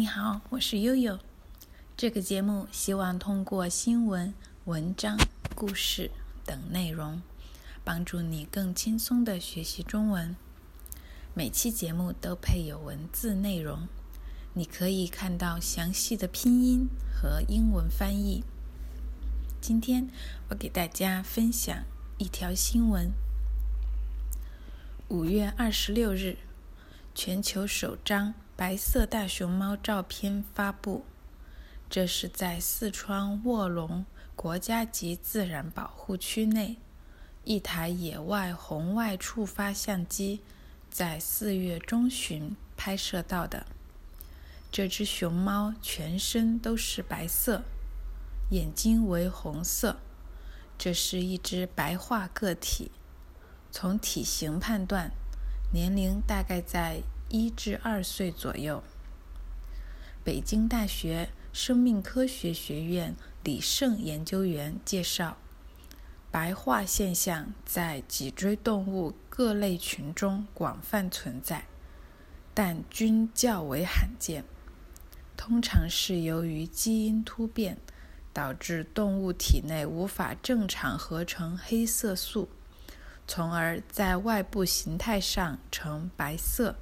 你好，我是悠悠。这个节目希望通过新闻、文章、故事等内容，帮助你更轻松的学习中文。每期节目都配有文字内容，你可以看到详细的拼音和英文翻译。今天我给大家分享一条新闻：五月二十六日。全球首张白色大熊猫照片发布，这是在四川卧龙国家级自然保护区内，一台野外红外触发相机在四月中旬拍摄到的。这只熊猫全身都是白色，眼睛为红色。这是一只白化个体，从体型判断。年龄大概在一至二岁左右。北京大学生命科学学院李胜研究员介绍，白化现象在脊椎动物各类群中广泛存在，但均较为罕见。通常是由于基因突变，导致动物体内无法正常合成黑色素。从而在外部形态上呈白色、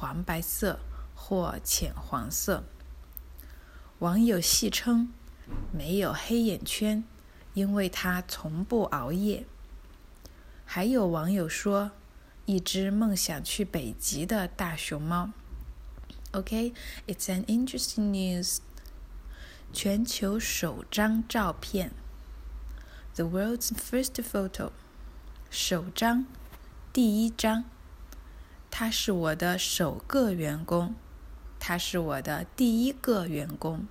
黄白色或浅黄色。网友戏称没有黑眼圈，因为它从不熬夜。还有网友说，一只梦想去北极的大熊猫。OK，it's an interesting news。全球首张照片，the world's first photo。首张，第一张，他是我的首个员工，他是我的第一个员工。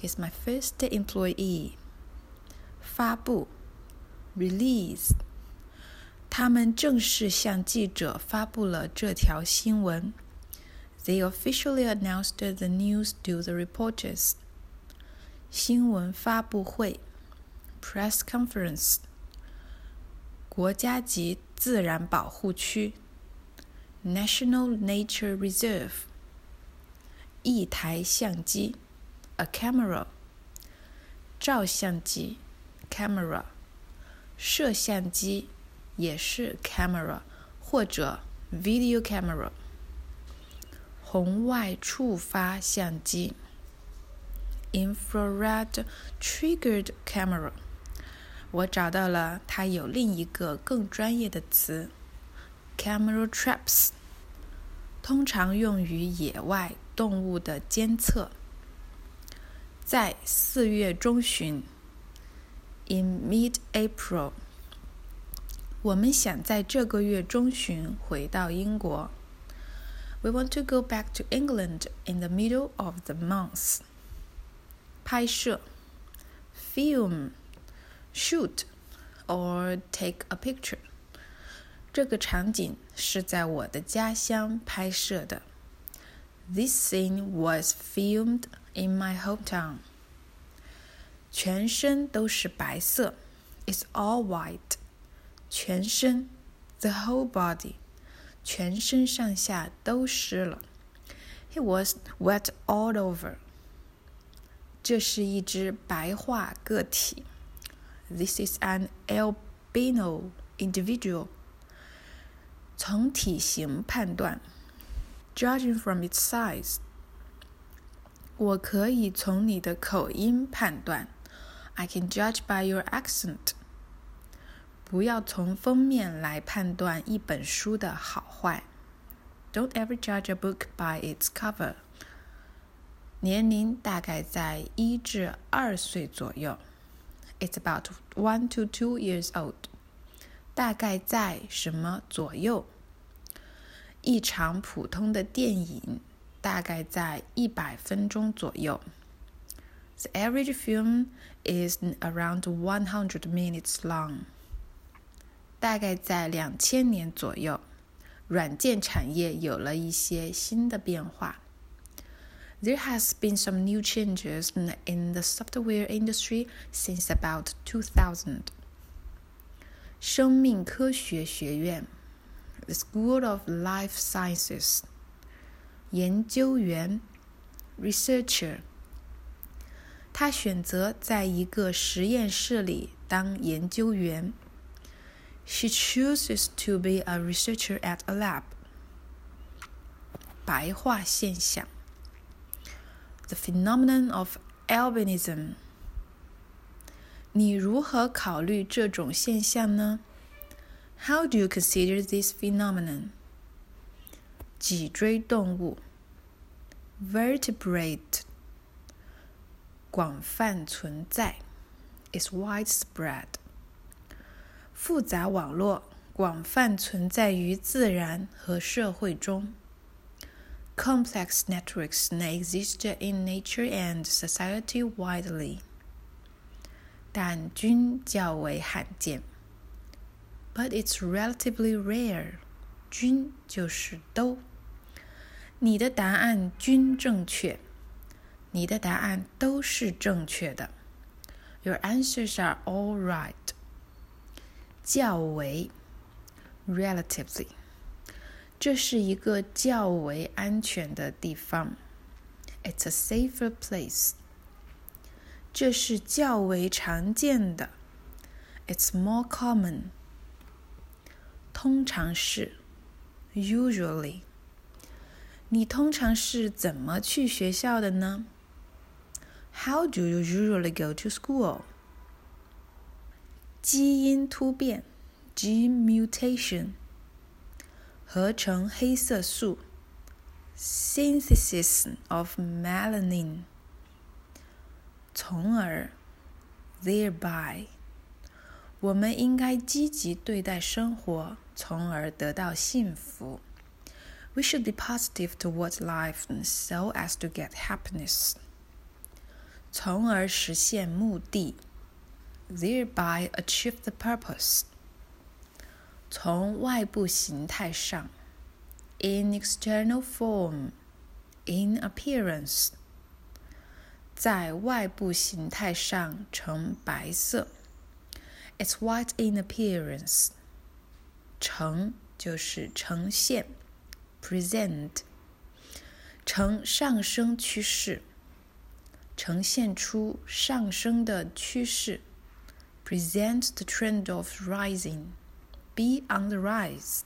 He's my first employee。发布，release。他们正式向记者发布了这条新闻。They officially announced the news to the reporters。新闻发布会，press conference。国家级自然保护区 （National Nature Reserve） 一台相机 （a camera） 照相机 （camera） 摄像机也是 camera 或者 video camera 红外触发相机 （infrared triggered camera）。我找到了，它有另一个更专业的词 ，camera traps，通常用于野外动物的监测。在四月中旬，in mid-April，我们想在这个月中旬回到英国。We want to go back to England in the middle of the month。拍摄，film。shoot or take a picture。 这个场景是在我的家乡拍摄的。This scene was filmed in my hometown。全身都是白色，It's all white。全身，the whole body，全身上下都湿了。He was wet all over。这是一只白化个体。This is an albino individual. 从体型判断，judging from its size，我可以从你的口音判断。I can judge by your accent。不要从封面来判断一本书的好坏。Don't ever judge a book by its cover。年龄大概在一至二岁左右。It's about one to two years old. 大概在什么左右？一场普通的电影大概在一百分钟左右。The average film is around one hundred minutes long. 大概在两千年左右，软件产业有了一些新的变化。there has been some new changes in the software industry since about 2000. 生命科学学院 The School of Life Sciences 研究员 researcher。他选择在一个实验室里当研究员。She chooses to be a researcher at a lab. 白化现象，the phenomenon of albinism。 你如何考虑这种现象呢？How do you consider this phenomenon？脊椎动物，vertebrate，广泛存在，is widespread。复杂网络广泛存在于自然和社会中。Complex networks exist in nature and society widely， 但均较为罕见。But it's relatively rare，均就是都。你的答案均正确，你的答案都是正确的。Your answers are all right。较为，relatively。这是一个较为安全的地方。It's a safer place。 这是较为常见的。It's more common。通常是，usually。你通常是怎么去学校的呢？How do you usually go to school？基因突变，gene mutation。合成黑色素，synthesis of melanin， 从而，thereby，我们应该积极对待生活，从而得到幸福。We should be positive toward life so as to get happiness，从而实现目的，thereby achieve the purpose。从外部形态上，in external form，in appearance， 在外部形态上呈白色，it's white in appearance。呈就是呈现，present，呈上升趋势，呈现出上升的趋势，present the trend of rising。be on the rise。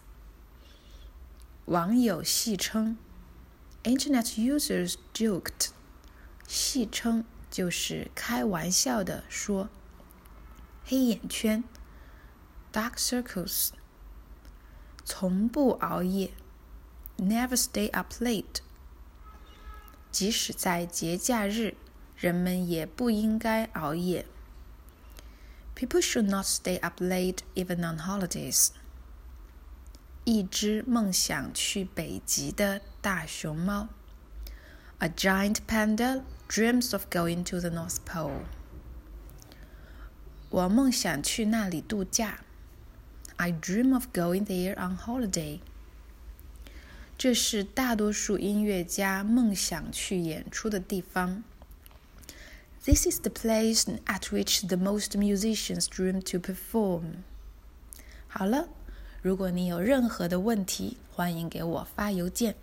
网友戏称，Internet users joked，戏称就是开玩笑的说，黑眼圈，dark circles，从不熬夜，never stay up late。即使在节假日，人们也不应该熬夜。People should not stay up late even on holidays. 一只梦想去北极的大熊猫。A giant panda dreams of going to the North Pole. 我梦想去那里度假。I dream of going there on holiday. 这是大多数音乐家梦想去演出的地方。This is the place at which the most musicians dream to perform. 好了，如果你有任何的问题，欢迎给我发邮件。